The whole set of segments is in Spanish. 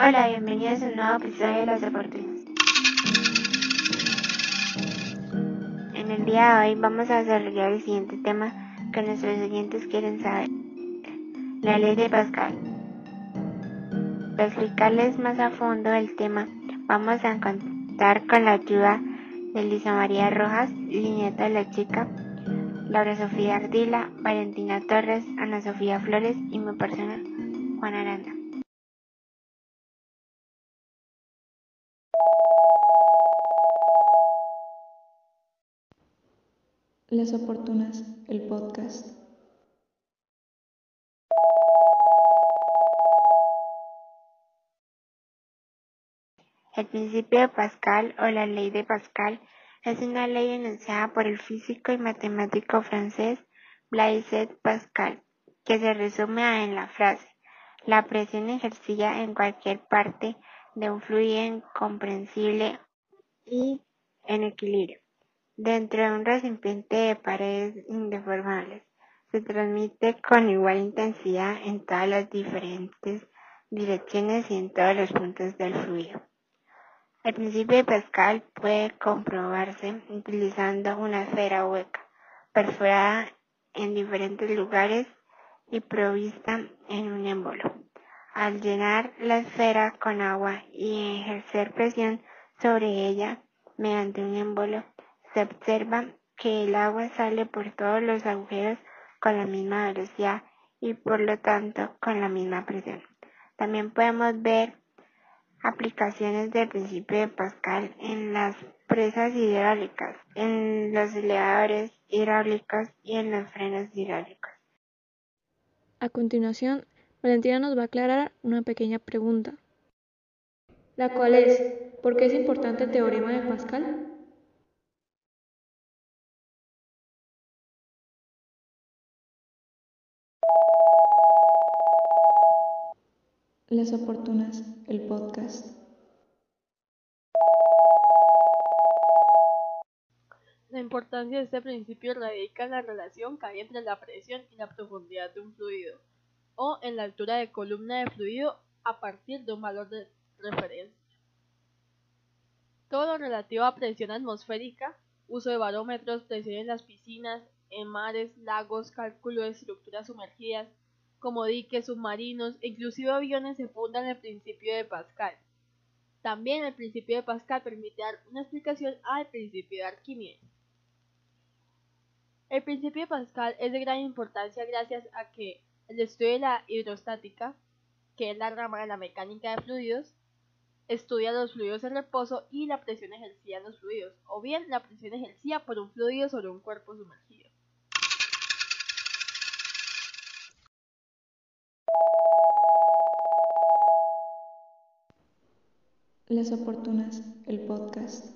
Hola, bienvenidos a un nuevo episodio de Las Oportunas. En el día de hoy vamos a desarrollar el siguiente tema que nuestros oyentes quieren saber. La ley de Pascal. Para explicarles más a fondo el tema, vamos a contar con la ayuda de Lisa María Rojas, nieta de la chica, Laura Sofía Ardila, Valentina Torres, Ana Sofía Flores y mi persona, Juan Aranda. Las Oportunas, el podcast. El principio de Pascal o la ley de Pascal es una ley enunciada por el físico y matemático francés Blaise Pascal, que se resume en la frase la presión ejercida en cualquier parte de un fluido incomprensible y en equilibrio. Dentro de un recipiente de paredes indeformables, se transmite con igual intensidad en todas las diferentes direcciones y en todos los puntos del fluido. El principio de Pascal puede comprobarse utilizando una esfera hueca, perforada en diferentes lugares y provista en un émbolo. Al llenar la esfera con agua y ejercer presión sobre ella mediante un émbolo, se observa que el agua sale por todos los agujeros con la misma velocidad y por lo tanto con la misma presión. También podemos ver aplicaciones del principio de Pascal en las presas hidráulicas, en los elevadores hidráulicos y en los frenos hidráulicos. A continuación, Valentina nos va a aclarar una pequeña pregunta, la cual es, ¿por qué es importante el teorema de Pascal? Las Oportunas, el podcast. La importancia de este principio radica en la relación que hay entre la presión y la profundidad de un fluido, o en la altura de columna de fluido a partir de un valor de referencia. Todo lo relativo a presión atmosférica, uso de barómetros, presión en las piscinas, en mares, lagos, cálculo de estructuras sumergidas, como diques submarinos e inclusive aviones se fundan en el principio de Pascal. También el principio de Pascal permite dar una explicación al principio de Arquímedes. El principio de Pascal es de gran importancia gracias a que el estudio de la hidrostática, que es la rama de la mecánica de fluidos, estudia los fluidos en reposo y la presión ejercida en los fluidos, o bien la presión ejercida por un fluido sobre un cuerpo sumergido. Las Oportunas, el podcast.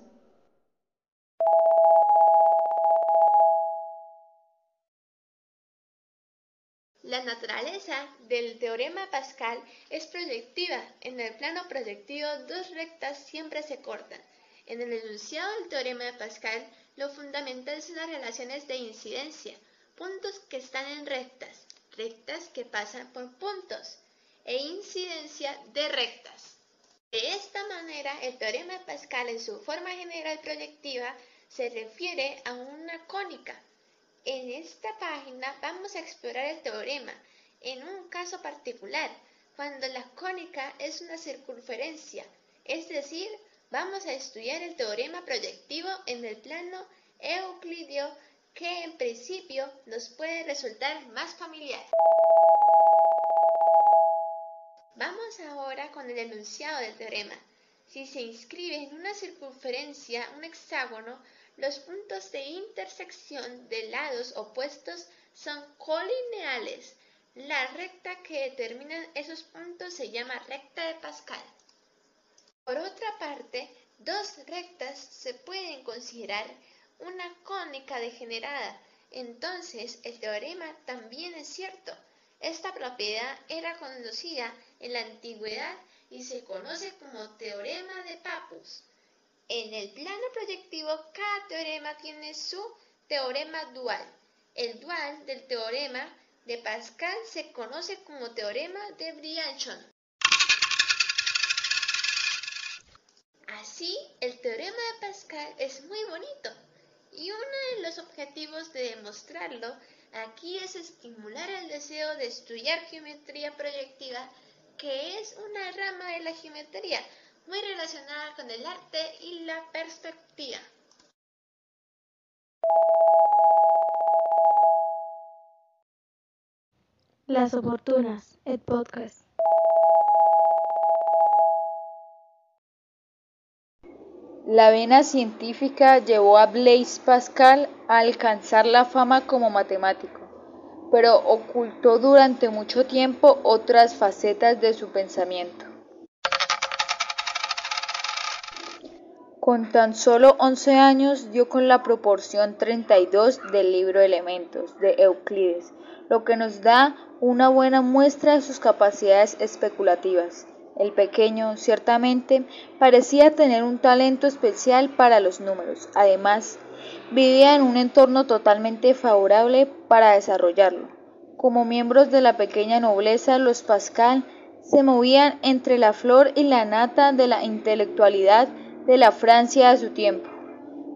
La naturaleza del teorema Pascal es proyectiva. En el plano proyectivo, dos rectas siempre se cortan. En el enunciado del teorema de Pascal, lo fundamental son las relaciones de incidencia, puntos que están en rectas, rectas que pasan por puntos, e incidencia de rectas. De esta manera, el teorema de Pascal en su forma general proyectiva se refiere a una cónica. En esta página vamos a explorar el teorema en un caso particular, cuando la cónica es una circunferencia, es decir, vamos a estudiar el teorema proyectivo en el plano euclidio que en principio nos puede resultar más familiar. Vamos ahora con el enunciado del teorema. Si se inscribe en una circunferencia un hexágono, los puntos de intersección de lados opuestos son colineales. La recta que determina esos puntos se llama recta de Pascal. Por otra parte, dos rectas se pueden considerar una cónica degenerada. Entonces, el teorema también es cierto. Esta propiedad era conocida en la antigüedad y se conoce como teorema de Pappus. En el plano proyectivo, cada teorema tiene su teorema dual. El dual del teorema de Pascal se conoce como teorema de Briançon. Así, el teorema de Pascal es muy bonito y uno de los objetivos de demostrarlo aquí es estimular el deseo de estudiar geometría proyectiva, que es una rama de la geometría muy relacionada con el arte y la perspectiva. Las oportunas, el podcast. La vena científica llevó a Blaise Pascal a alcanzar la fama como matemático, pero ocultó durante mucho tiempo otras facetas de su pensamiento. Con tan solo 11 años dio con la proporción 32 del libro Elementos de Euclides, lo que nos da una buena muestra de sus capacidades especulativas. El pequeño, ciertamente, parecía tener un talento especial para los números. Además, vivía en un entorno totalmente favorable para desarrollarlo. Como miembros de la pequeña nobleza, los Pascal se movían entre la flor y la nata de la intelectualidad de la Francia de su tiempo.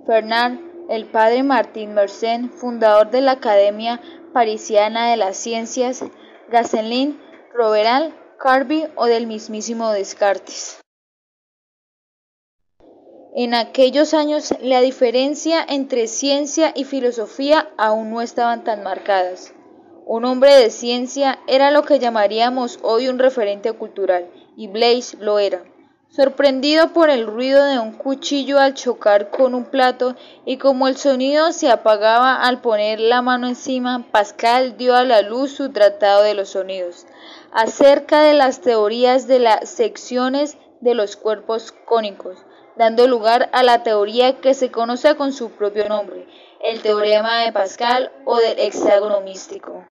Fernand, el padre Martín Mersenne, fundador de la Academia Parisiana de las Ciencias, Gasselin, Roberal, Carby o del mismísimo Descartes. En aquellos años la diferencia entre ciencia y filosofía aún no estaban tan marcadas. Un hombre de ciencia era lo que llamaríamos hoy un referente cultural, y Blaise lo era. Sorprendido por el ruido de un cuchillo al chocar con un plato y como el sonido se apagaba al poner la mano encima, Pascal dio a la luz su tratado de los sonidos, acerca de las teorías de las secciones de los cuerpos cónicos, dando lugar a la teoría que se conoce con su propio nombre, el teorema de Pascal o del hexágono místico.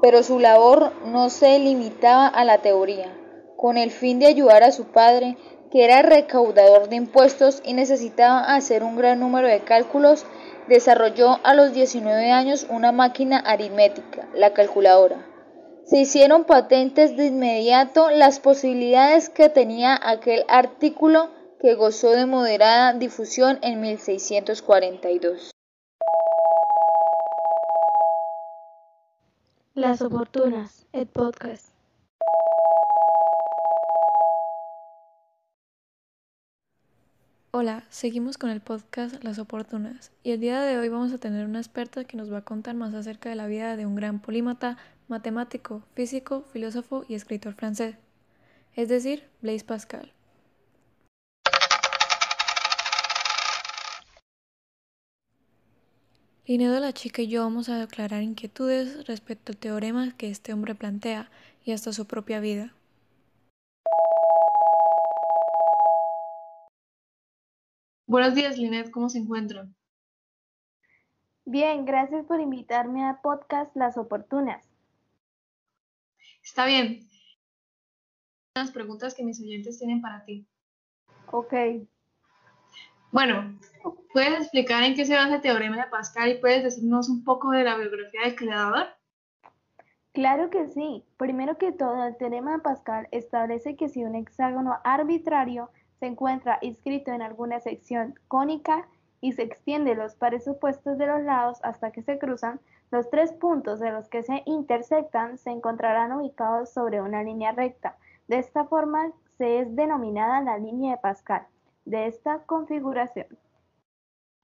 Pero su labor no se limitaba a la teoría con el fin de ayudar a su padre, que era recaudador de impuestos y necesitaba hacer un gran número de cálculos, desarrolló a los 19 años una máquina aritmética, la calculadora. Se hicieron patentes de inmediato las posibilidades que tenía aquel artículo que gozó de moderada difusión en 1642. Las oportunas, el podcast. Hola, seguimos con el podcast Las Oportunas y el día de hoy vamos a tener una experta que nos va a contar más acerca de la vida de un gran polímata, matemático, físico, filósofo y escritor francés, es decir, Blaise Pascal. Linedo la chica y yo vamos a aclarar inquietudes respecto al teorema que este hombre plantea y hasta su propia vida. Buenos días, Linet, ¿cómo se encuentran? Bien, gracias por invitarme a podcast Las Oportunas. Está bien. Las preguntas que mis oyentes tienen para ti. Ok. Bueno, ¿puedes explicar en qué se basa el teorema de Pascal y puedes decirnos un poco de la biografía del creador? Claro que sí. Primero que todo, el teorema de Pascal establece que si un hexágono arbitrario se encuentra inscrito en alguna sección cónica y se extiende los pares opuestos de los lados hasta que se cruzan, los tres puntos de los que se intersectan se encontrarán ubicados sobre una línea recta. De esta forma se es denominada la línea de Pascal de esta configuración.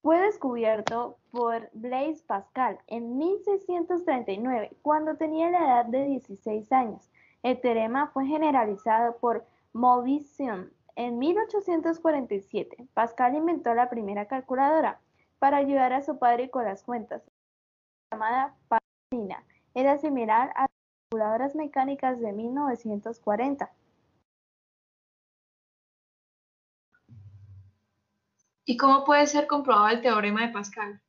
Fue descubierto por Blaise Pascal en 1639, cuando tenía la edad de 16 años. El teorema fue generalizado por Movision en 1847, Pascal inventó la primera calculadora para ayudar a su padre con las cuentas, llamada Pascalina. Era similar a las calculadoras mecánicas de 1940. ¿Y cómo puede ser comprobado el teorema de Pascal?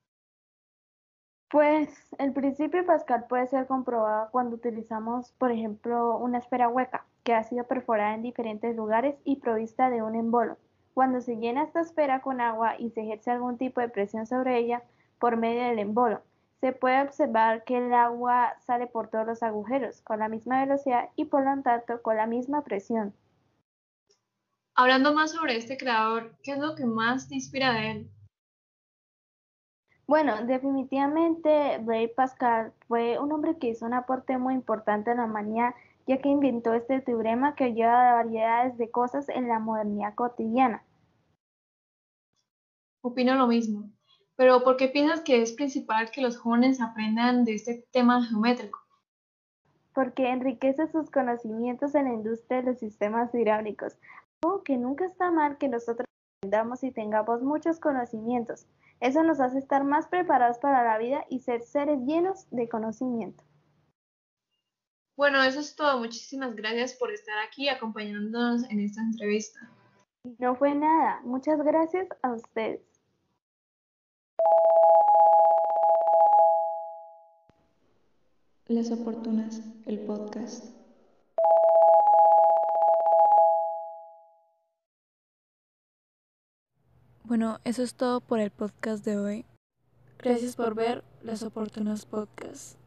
Pues el principio Pascal puede ser comprobado cuando utilizamos, por ejemplo, una esfera hueca que ha sido perforada en diferentes lugares y provista de un embolo. Cuando se llena esta esfera con agua y se ejerce algún tipo de presión sobre ella por medio del embolo, se puede observar que el agua sale por todos los agujeros con la misma velocidad y por lo tanto con la misma presión. Hablando más sobre este creador, ¿qué es lo que más te inspira de él? Bueno, definitivamente Blaise Pascal fue un hombre que hizo un aporte muy importante a la humanidad, ya que inventó este teorema que lleva variedades de cosas en la modernidad cotidiana. Opino lo mismo, pero ¿por qué piensas que es principal que los jóvenes aprendan de este tema geométrico? Porque enriquece sus conocimientos en la industria de los sistemas hidráulicos, algo que nunca está mal que nosotros aprendamos y tengamos muchos conocimientos. Eso nos hace estar más preparados para la vida y ser seres llenos de conocimiento. Bueno, eso es todo. Muchísimas gracias por estar aquí acompañándonos en esta entrevista. No fue nada. Muchas gracias a ustedes. Las Oportunas, el podcast. Bueno, eso es todo por el podcast de hoy. Gracias por ver Las Oportunas Podcast.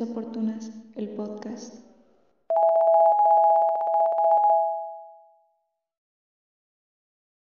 Oportunas, el podcast.